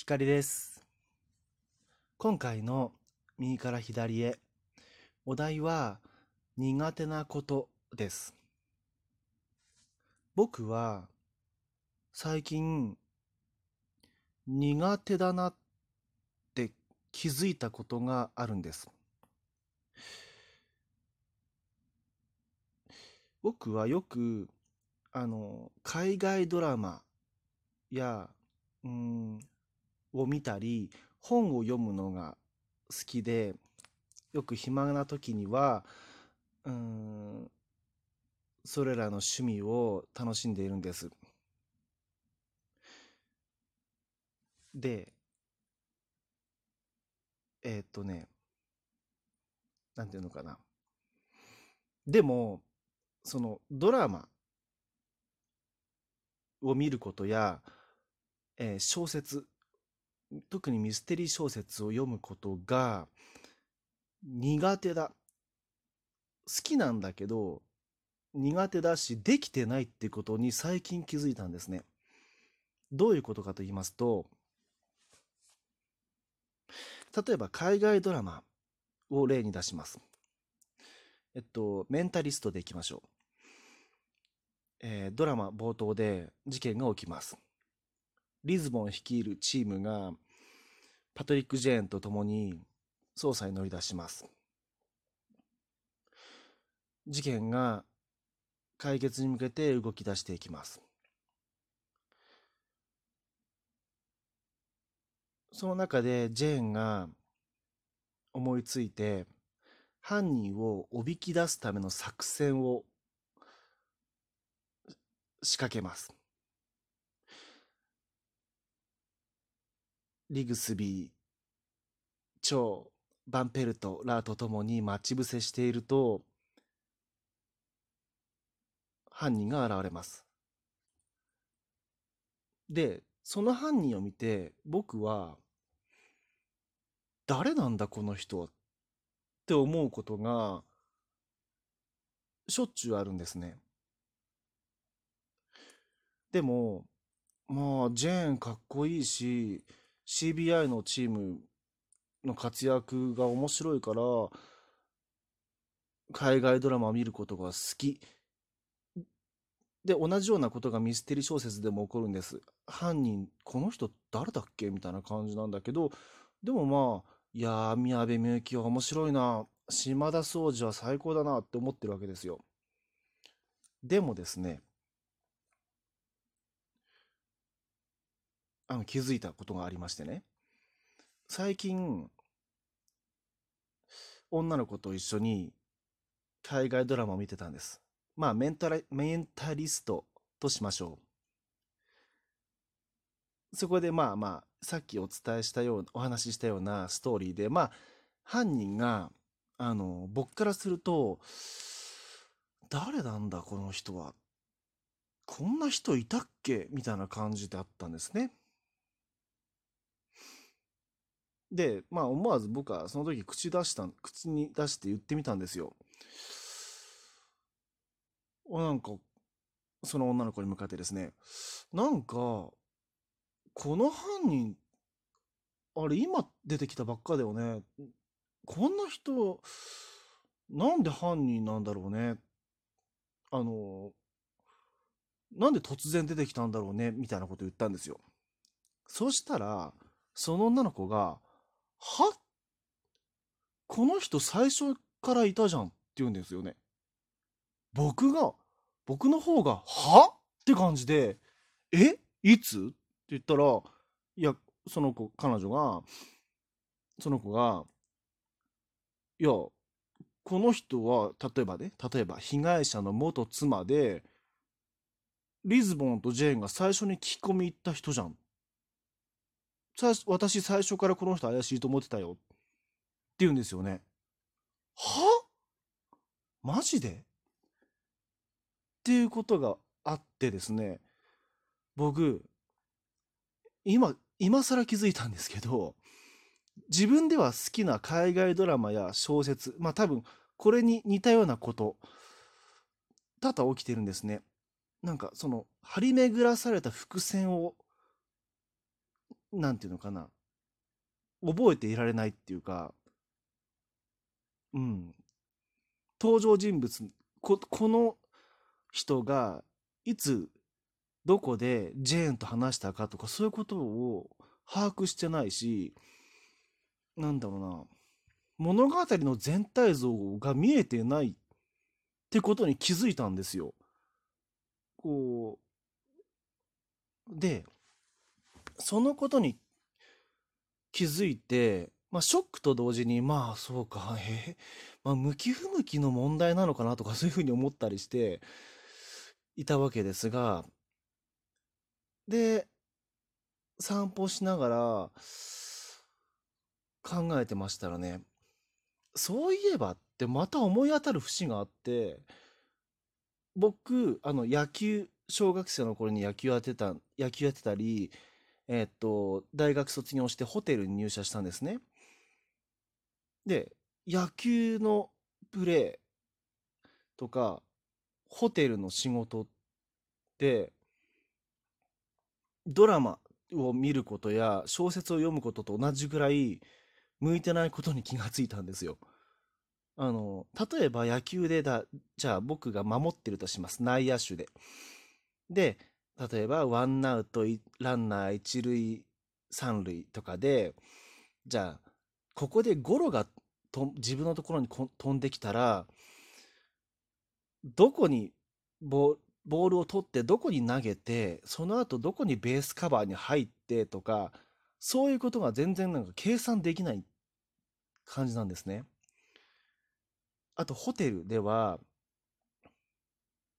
光です。今回の右から左へ、お題は苦手なことです。僕は最近苦手だなって気づいたことがあるんです。僕はよくあの海外ドラマやうんを見たり本を読むのが好きでよく暇な時にはうんそれらの趣味を楽しんでいるんです。でえーっとねなんていうのかなでもそのドラマを見ることや、えー小説特にミステリー小説を読むことが苦手だ。好きなんだけど苦手だしできてないってことに最近気づいたんですね。どういうことかと言いますと例えば海外ドラマを例に出します。えっとメンタリストでいきましょう。えードラマ冒頭で事件が起きます。リズボン率いるチームがパトリック・ジェーンと共に捜査に乗り出します。事件が解決に向けて動き出していきます。その中でジェーンが思いついて犯人をおびき出すための作戦を仕掛けます。リグスビー、チョウ、バンペルトらとともに待ち伏せしていると、犯人が現れます。で、その犯人を見て、僕は、誰なんだこの人って思うことが、しょっちゅうあるんですね。でも、まあ、ジェーンかっこいいし、CBI のチームの活躍が面白いから、海外ドラマを見ることが好き。で、同じようなことがミステリー小説でも起こるんです。犯人、この人誰だっけみたいな感じなんだけど、でもまあ、いやー、宮部みゆきは面白いな。島田総司は最高だなって思ってるわけですよ。でもですね、あの気づいたことがありましてね。最近女の子と一緒に海外ドラマを見てたんです。まあメンタラメンタリストとしましょう。そこでまあまあさっきお伝えしたようなお話ししたようなストーリーでまあ犯人があの僕からすると誰なんだこの人は。こんな人いたっけみたいな感じであったんですね。で、まあ思わず僕はその時口出した、口に出して言ってみたんですよ。なんか、その女の子に向かってですね、なんか、この犯人、あれ今出てきたばっかだよね。こんな人、なんで犯人なんだろうね。あの、なんで突然出てきたんだろうね、みたいなこと言ったんですよ。そしたら、その女の子が、は？この人最初からいたじゃんって言うんですよね。僕が、僕の方が、は？って感じで、え？いつ？って言ったら、いや、その子、彼女が、その子が、いや、この人は、例えばね、例えば被害者の元妻で、リズボンとジェーンが最初に聞き込み行った人じゃん。私最初からこの人怪しいと思ってたよって言うんですよね。は？マジで？っていうことがあってですね僕今今更気づいたんですけど自分では好きな海外ドラマや小説まあ多分これに似たようなこと多々起きてるんですね。なんかその張り巡らされた伏線をなんていうのかな。覚えていられないっていうか、うん。登場人物、こ、この人がいつ、どこでジェーンと話したかとか、そういうことを把握してないし、なんだろうな。物語の全体像が見えてないってことに気づいたんですよ。こう、で、そのことに気づいて、まあ、ショックと同時に、まあ、そうか、えまあ、向き不向きの問題なのかなとか、そういうふうに思ったりしていたわけですが、で、散歩しながら考えてましたらね、そういえばってまた思い当たる節があって、僕、あの、野球、小学生の頃に野球やってた、野球やってたり、えっと、大学卒業してホテルに入社したんですね。で、野球のプレーとか、ホテルの仕事って、ドラマを見ることや小説を読むことと同じぐらい向いてないことに気がついたんですよ。あの、例えば野球でだ、じゃあ僕が守ってるとします。内野手で。で、例えばワンアウト、ランナー一塁、三塁とかで、じゃあ、ここでゴロがと自分のところに飛んできたら、どこにボールを取ってどこに投げて、その後どこにベースカバーに入ってとか、そういうことが全然なんか計算できない感じなんですね。あとホテルでは、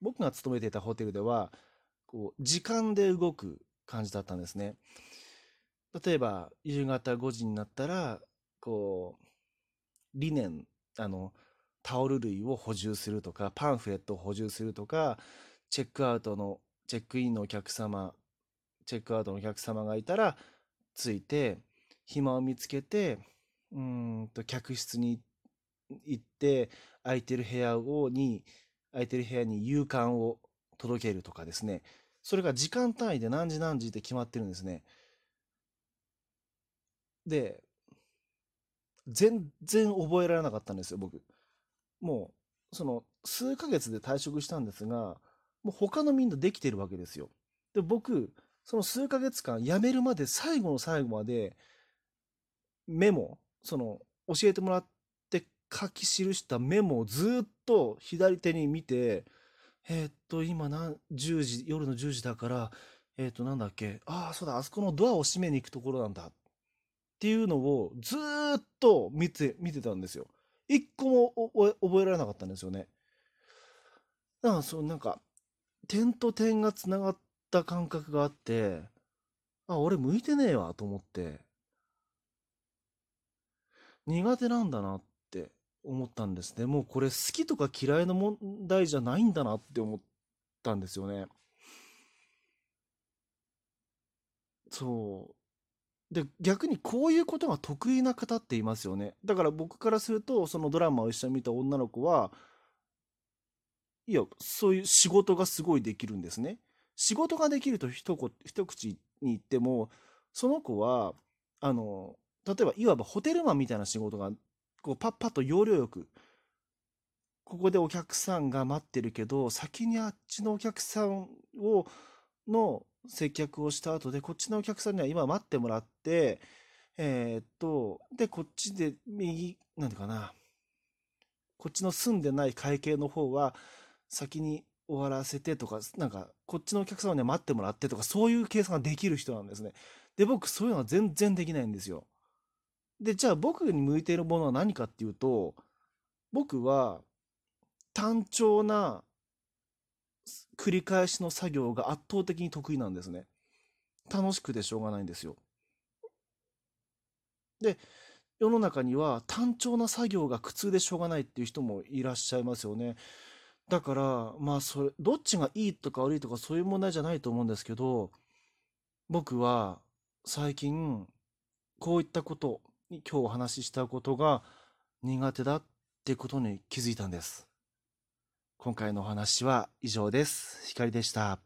僕が勤めていたホテルでは、こう、時間で動く感じだったんですね。例えば、夕方5時になったら、こう、リネン、あの、タオル類を補充するとか、パンフレットを補充するとか、チェックアウトの、チェックインのお客様、チェックアウトのお客様がいたら、ついて、暇を見つけて、うんと、客室に行って、空いてる部屋を、に、空いてる部屋に夕刊を届けるとかですね。それが時間単位で何時何時って決まってるんですね。で、全然覚えられなかったんですよ、僕。もう、その、数ヶ月で退職したんですが、もう他のみんなできてるわけですよ。で、僕、その数ヶ月間辞めるまで最後の最後までメモ、その教えてもらって書き記したメモをずっと左手に見て、えー、っと、今何、10時、夜の10時だから、えー、っと、なんだっけ、ああ、そうだ、あそこのドアを閉めに行くところなんだ。っていうのをずっと見て、見てたんですよ。一個も覚えられなかったんですよね。だから、そう、なんか、点と点がつながった感覚があって、あ、俺向いてねえわと思って、苦手なんだなっ思ったんですね。もうこれ好きとか嫌いの問題じゃないんだなって思ったんですよね。そう。で、逆にこういうことが得意な方っていますよね。だから僕からすると、そのドラマを一緒に見た女の子は、いや、そういう仕事がすごいできるんですね。仕事ができると一一口に言っても、その子は、あの、例えばいわばホテルマンみたいな仕事が、こうパッパッと要領よく、ここでお客さんが待ってるけど、先にあっちのお客さんを、の接客をした後で、こっちのお客さんには今待ってもらって、えー、っと、で、こっちで右、なんていうかな、こっちの住んでない会計の方は、先に終わらせてとか、なんか、こっちのお客様には待ってもらってとか、そういう計算ができる人なんですね。で、僕、そういうのは全然できないんですよ。で、じゃあ僕に向いているものは何かっていうと、僕は単調な繰り返しの作業が圧倒的に得意なんですね。楽しくてしょうがないんですよ。で、世の中には単調な作業が苦痛でしょうがないっていう人もいらっしゃいますよね。だから、まあ、それ、どっちがいいとか悪いとかそういう問題じゃないと思うんですけど、僕は最近、こういったこと、今日お話ししたことが苦手だってことに気づいたんです。今回のお話は以上です。光でした。